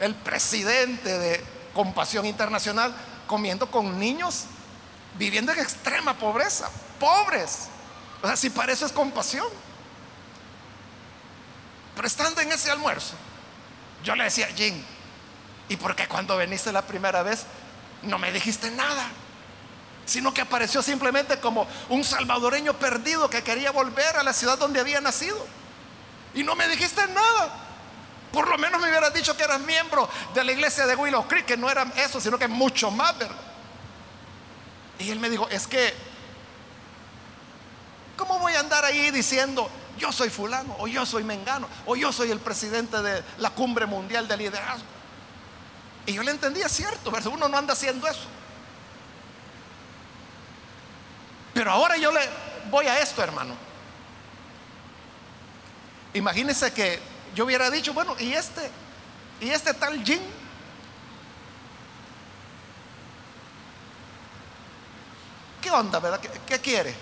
Speaker 1: el presidente de Compasión Internacional comiendo con niños viviendo en extrema pobreza, pobres. O sea, si para eso es compasión. Pero estando en ese almuerzo, yo le decía, Jim, ¿Y por qué cuando viniste la primera vez no me dijiste nada? Sino que apareció simplemente como un salvadoreño perdido que quería volver a la ciudad donde había nacido. Y no me dijiste nada. Por lo menos me hubieras dicho que eras miembro de la iglesia de Willow Creek, que no era eso, sino que mucho más, ¿verdad? Y él me dijo, es que, ¿cómo voy a andar ahí diciendo, yo soy fulano, o yo soy mengano, o yo soy el presidente de la cumbre mundial de liderazgo? Y yo le entendía, cierto, pero uno no anda haciendo eso. Pero ahora yo le voy a esto, hermano. Imagínese que yo hubiera dicho, bueno, y este, y este tal Jim, ¿qué onda, verdad? ¿Qué, ¿Qué, quiere?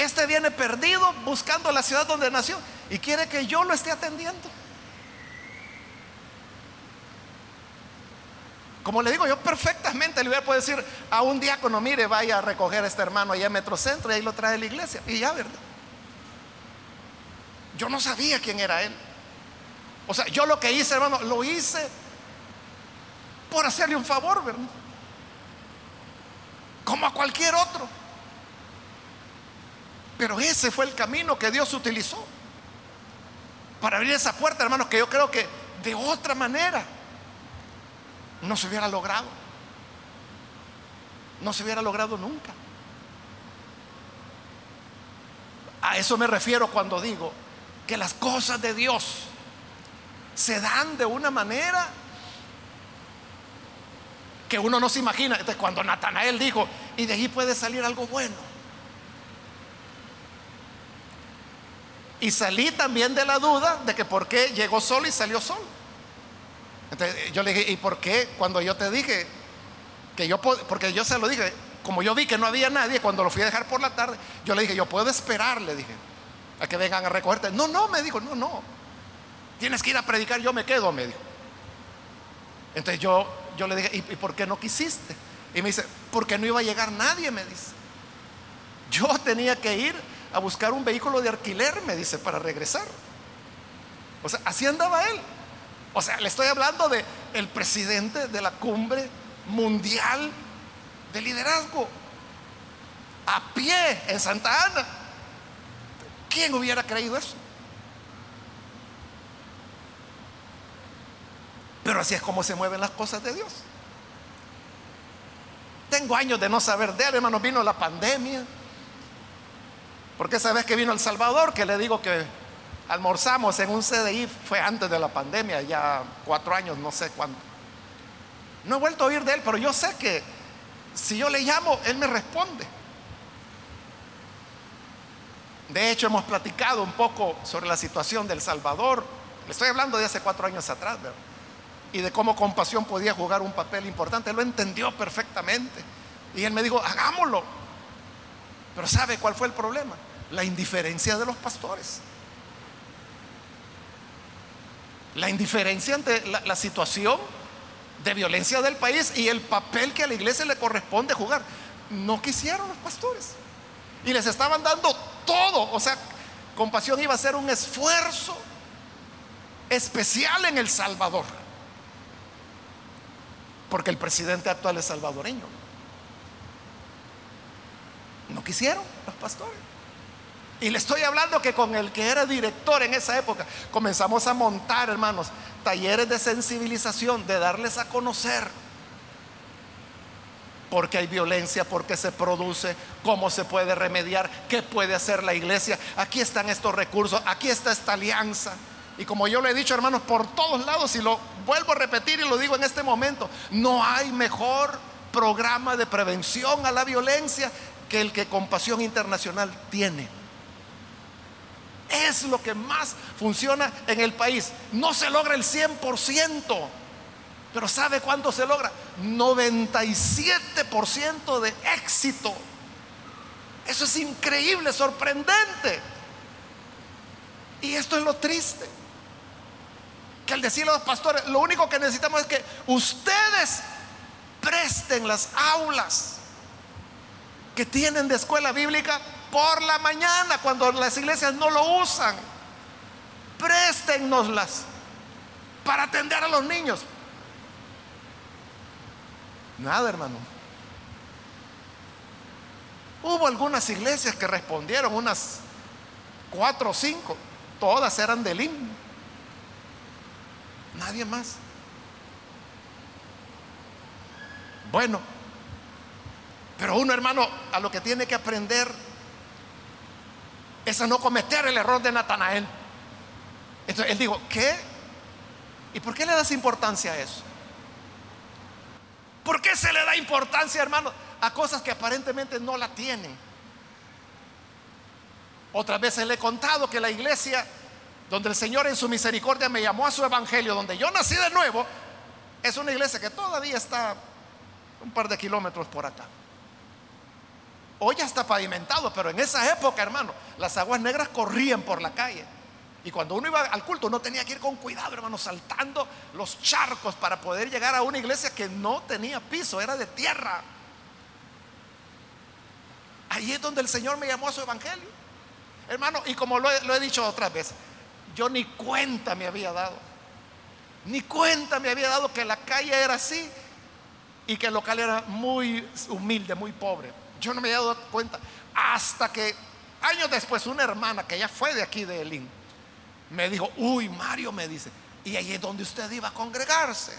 Speaker 1: Este viene perdido buscando la ciudad donde nació y quiere que yo lo esté atendiendo. Como le digo, yo perfectamente le voy a decir a un diácono, mire, vaya a recoger a este hermano allá en Metrocentro y ahí lo trae a la iglesia. Y ya, ¿verdad? Yo no sabía quién era él. O sea, yo lo que hice, hermano, lo hice por hacerle un favor, ¿verdad? Como a cualquier otro. Pero ese fue el camino que Dios utilizó para abrir esa puerta, hermano, que yo creo que de otra manera no se hubiera logrado. No se hubiera logrado nunca. A eso me refiero cuando digo que las cosas de Dios se dan de una manera que uno no se imagina. Cuando Natanael dijo, y de allí puede salir algo bueno. Y salí también de la duda de que por qué llegó solo y salió solo. Entonces yo le dije, ¿y por qué cuando yo te dije que yo porque yo se lo dije, como yo vi que no había nadie cuando lo fui a dejar por la tarde, yo le dije, yo puedo esperar, le dije, a que vengan a recogerte. No, no, me dijo, no, no, tienes que ir a predicar, yo me quedo, me dijo. Entonces yo, yo le dije, ¿y, ¿y por qué no quisiste? Y me dice, porque no iba a llegar nadie, me dice. Yo tenía que ir a buscar un vehículo de alquiler, me dice, para regresar. O sea, así andaba él. O sea, le estoy hablando de el presidente de la cumbre mundial de liderazgo a pie en Santa Ana. ¿Quién hubiera creído eso? Pero así es como se mueven las cosas de Dios. Tengo años de no saber de él, hermano. Vino la pandemia. Porque esa vez que vino El Salvador, que le digo que almorzamos en un CDI, fue antes de la pandemia, ya cuatro años, no sé cuándo. No he vuelto a oír de él, pero yo sé que si yo le llamo, él me responde. De hecho, hemos platicado un poco sobre la situación del Salvador. Le estoy hablando de hace cuatro años atrás, ¿verdad? Y de cómo compasión podía jugar un papel importante. Lo entendió perfectamente. Y él me dijo, hagámoslo. Pero ¿sabe cuál fue el problema? La indiferencia de los pastores. La indiferencia ante la, la situación de violencia del país y el papel que a la iglesia le corresponde jugar. No quisieron los pastores. Y les estaban dando todo. O sea, compasión iba a ser un esfuerzo especial en El Salvador. Porque el presidente actual es salvadoreño. No quisieron los pastores. Y le estoy hablando que con el que era director en esa época, comenzamos a montar, hermanos, talleres de sensibilización, de darles a conocer por qué hay violencia, por qué se produce, cómo se puede remediar, qué puede hacer la iglesia. Aquí están estos recursos, aquí está esta alianza. Y como yo le he dicho, hermanos, por todos lados, y lo vuelvo a repetir y lo digo en este momento, no hay mejor programa de prevención a la violencia que el que Compasión Internacional tiene. Es lo que más funciona en el país. No se logra el 100%, pero ¿sabe cuánto se logra? 97% de éxito. Eso es increíble, sorprendente. Y esto es lo triste. Que al decirle a los pastores, lo único que necesitamos es que ustedes presten las aulas que tienen de escuela bíblica por la mañana cuando las iglesias no lo usan. Préstennoslas para atender a los niños. Nada, hermano. Hubo algunas iglesias que respondieron, unas cuatro o cinco, todas eran del himno. Nadie más. Bueno, pero uno hermano a lo que tiene que aprender es a no cometer el error de Natanael. Entonces él dijo, ¿qué? ¿Y por qué le das importancia a eso? ¿Por qué se le da importancia, hermano, a cosas que aparentemente no la tienen? Otras veces le he contado que la iglesia, donde el Señor en su misericordia me llamó a su evangelio, donde yo nací de nuevo, es una iglesia que todavía está un par de kilómetros por acá. Hoy ya está pavimentado, pero en esa época, hermano, las aguas negras corrían por la calle. Y cuando uno iba al culto, uno tenía que ir con cuidado, hermano, saltando los charcos para poder llegar a una iglesia que no tenía piso, era de tierra. Ahí es donde el Señor me llamó a su evangelio. Hermano, y como lo he, lo he dicho otras veces, yo ni cuenta me había dado. Ni cuenta me había dado que la calle era así y que el local era muy humilde, muy pobre. Yo no me había dado cuenta hasta que años después una hermana que ya fue de aquí de Elín me dijo, uy, Mario me dice, y ahí es donde usted iba a congregarse.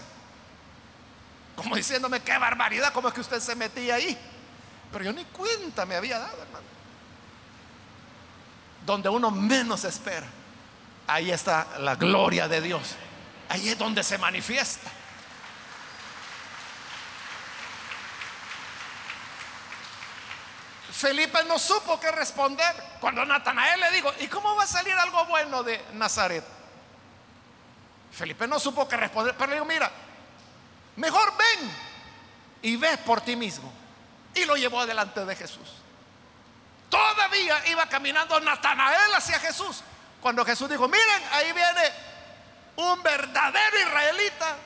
Speaker 1: Como diciéndome, qué barbaridad, cómo es que usted se metía ahí. Pero yo ni cuenta me había dado, hermano. Donde uno menos espera, ahí está la gloria de Dios. Ahí es donde se manifiesta. Felipe no supo qué responder cuando Natanael le dijo, ¿y cómo va a salir algo bueno de Nazaret? Felipe no supo qué responder, pero le dijo, mira, mejor ven y ve por ti mismo. Y lo llevó delante de Jesús. Todavía iba caminando Natanael hacia Jesús. Cuando Jesús dijo, miren, ahí viene un verdadero israelita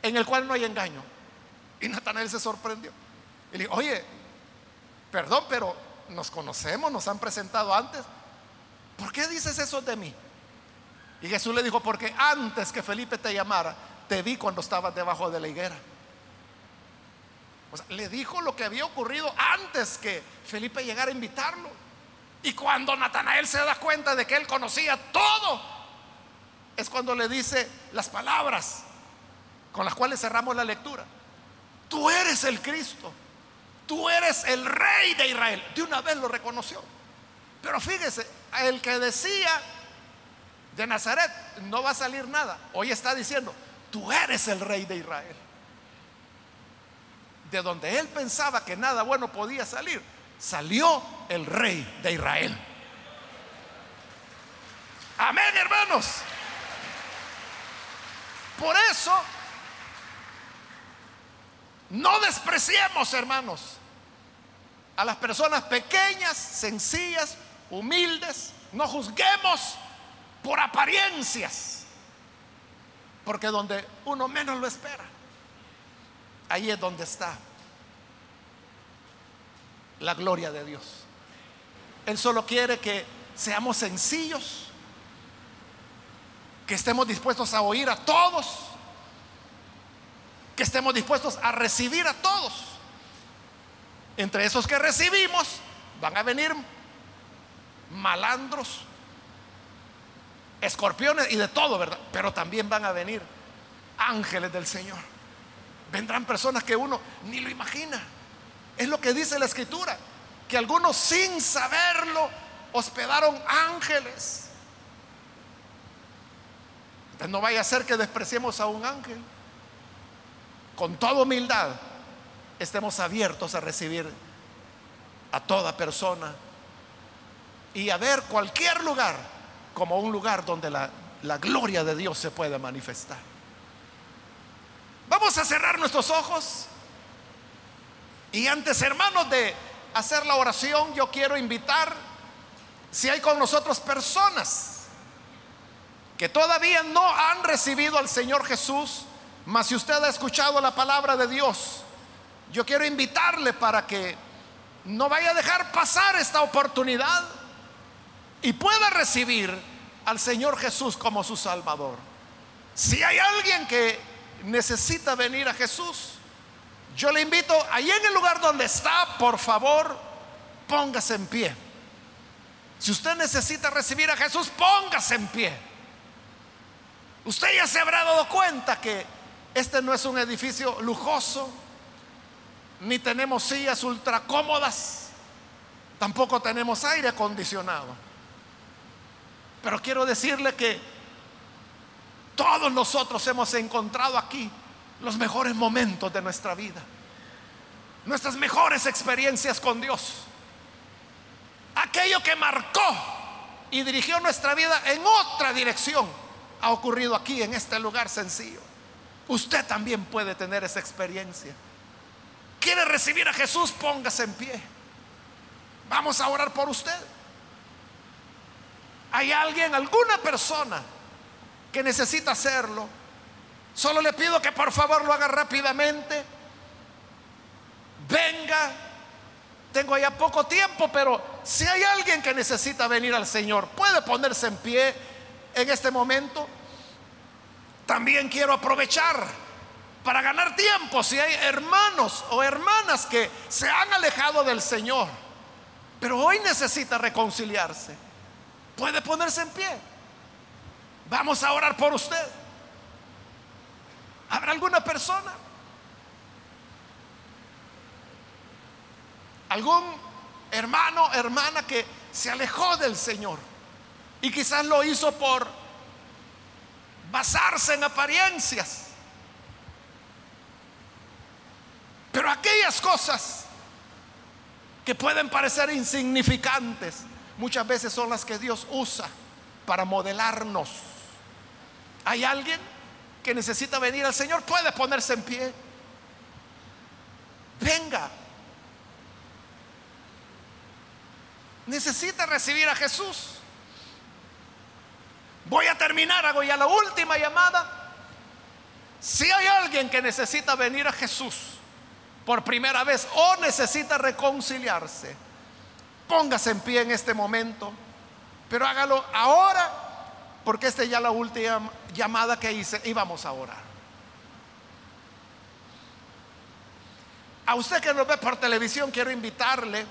Speaker 1: en el cual no hay engaño. Y Natanael se sorprendió. Y le dijo, oye, perdón, pero nos conocemos, nos han presentado antes. ¿Por qué dices eso de mí? Y Jesús le dijo, porque antes que Felipe te llamara, te vi cuando estabas debajo de la higuera. O sea, le dijo lo que había ocurrido antes que Felipe llegara a invitarlo. Y cuando Natanael se da cuenta de que él conocía todo, es cuando le dice las palabras con las cuales cerramos la lectura. Tú eres el Cristo tú eres el rey de Israel. De una vez lo reconoció. Pero fíjese, el que decía de Nazaret no va a salir nada. Hoy está diciendo, tú eres el rey de Israel. De donde él pensaba que nada bueno podía salir, salió el rey de Israel. Amén, hermanos. Por eso, no despreciemos, hermanos, a las personas pequeñas, sencillas, humildes. No juzguemos por apariencias, porque donde uno menos lo espera, ahí es donde está la gloria de Dios. Él solo quiere que seamos sencillos, que estemos dispuestos a oír a todos, que estemos dispuestos a recibir a todos. Entre esos que recibimos van a venir malandros, escorpiones y de todo, ¿verdad? Pero también van a venir ángeles del Señor. Vendrán personas que uno ni lo imagina. Es lo que dice la escritura, que algunos sin saberlo hospedaron ángeles. Entonces no vaya a ser que despreciemos a un ángel. Con toda humildad estemos abiertos a recibir a toda persona y a ver cualquier lugar como un lugar donde la, la gloria de Dios se puede manifestar. Vamos a cerrar nuestros ojos y antes, hermanos, de hacer la oración, yo quiero invitar, si hay con nosotros personas que todavía no han recibido al Señor Jesús, mas si usted ha escuchado la palabra de Dios, yo quiero invitarle para que no vaya a dejar pasar esta oportunidad y pueda recibir al Señor Jesús como su Salvador. Si hay alguien que necesita venir a Jesús, yo le invito, ahí en el lugar donde está, por favor, póngase en pie. Si usted necesita recibir a Jesús, póngase en pie. Usted ya se habrá dado cuenta que este no es un edificio lujoso, ni tenemos sillas ultra cómodas, tampoco tenemos aire acondicionado. Pero quiero decirle que todos nosotros hemos encontrado aquí los mejores momentos de nuestra vida, nuestras mejores experiencias con Dios. Aquello que marcó y dirigió nuestra vida en otra dirección ha ocurrido aquí, en este lugar sencillo. Usted también puede tener esa experiencia. ¿Quiere recibir a Jesús? Póngase en pie. Vamos a orar por usted. ¿Hay alguien, alguna persona que necesita hacerlo? Solo le pido que por favor lo haga rápidamente. Venga. Tengo ya poco tiempo, pero si hay alguien que necesita venir al Señor, puede ponerse en pie en este momento. También quiero aprovechar para ganar tiempo si hay hermanos o hermanas que se han alejado del Señor, pero hoy necesita reconciliarse puede ponerse en pie. Vamos a orar por usted. ¿Habrá alguna persona? ¿Algún hermano, hermana que se alejó del Señor? Y quizás lo hizo por basarse en apariencias. Pero aquellas cosas que pueden parecer insignificantes, muchas veces son las que Dios usa para modelarnos. ¿Hay alguien que necesita venir al Señor? Puede ponerse en pie. Venga. Necesita recibir a Jesús. Voy a terminar, hago ya la última llamada. Si hay alguien que necesita venir a Jesús por primera vez o necesita reconciliarse, Póngase en pie en este momento, pero hágalo ahora, porque esta es ya la última llamada que hice y vamos a orar. A usted que nos ve por televisión, quiero invitarle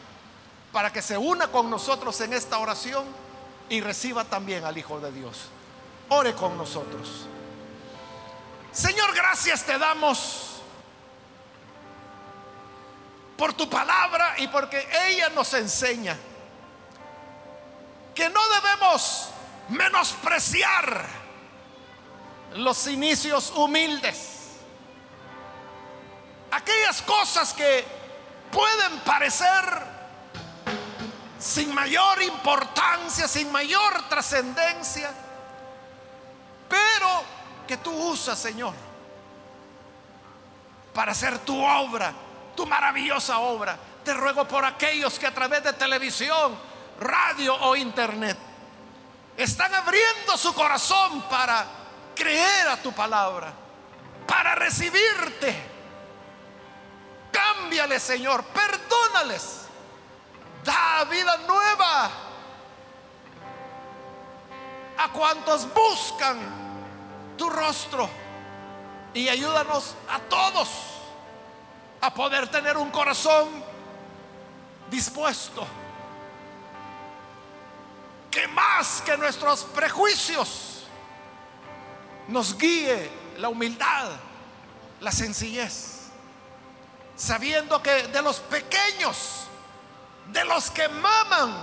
Speaker 1: para que se una con nosotros en esta oración y reciba también al Hijo de Dios. Ore con nosotros. Señor, gracias te damos por tu palabra y porque ella nos enseña que no debemos menospreciar los inicios humildes. Aquellas cosas que pueden parecer sin mayor importancia, sin mayor trascendencia, pero que tú usas, Señor, para hacer tu obra, tu maravillosa obra. Te ruego por aquellos que a través de televisión, radio o internet están abriendo su corazón para creer a tu palabra, para recibirte. Cámbiales, Señor, perdónales. Da vida nueva. A cuantos buscan tu rostro y ayúdanos a todos a poder tener un corazón dispuesto. Que más que nuestros prejuicios nos guíe la humildad, la sencillez, sabiendo que de los pequeños, de los que maman,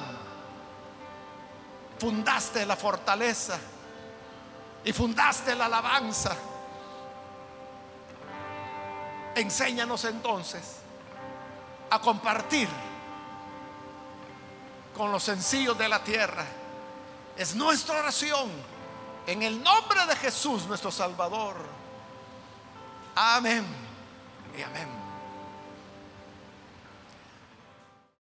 Speaker 1: fundaste la fortaleza y fundaste la alabanza. Enséñanos entonces a compartir con los sencillos de la tierra es nuestra oración en el nombre de Jesús nuestro Salvador. Amén y amén.